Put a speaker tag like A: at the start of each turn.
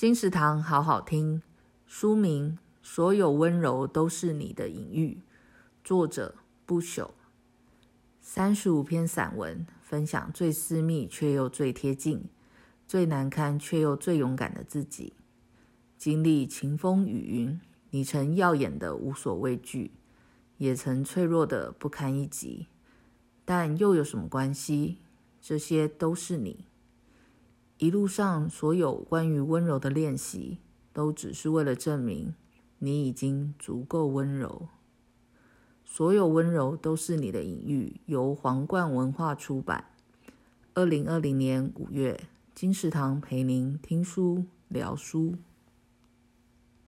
A: 金石堂好好听，书名《所有温柔都是你的隐喻》，作者不朽。三十五篇散文，分享最私密却又最贴近，最难堪却又最勇敢的自己。经历晴风雨云，你曾耀眼的无所畏惧，也曾脆弱的不堪一击。但又有什么关系？这些都是你。一路上所有关于温柔的练习，都只是为了证明你已经足够温柔。所有温柔都是你的隐喻，由皇冠文化出版。二零二零年五月，金石堂陪您听书聊书。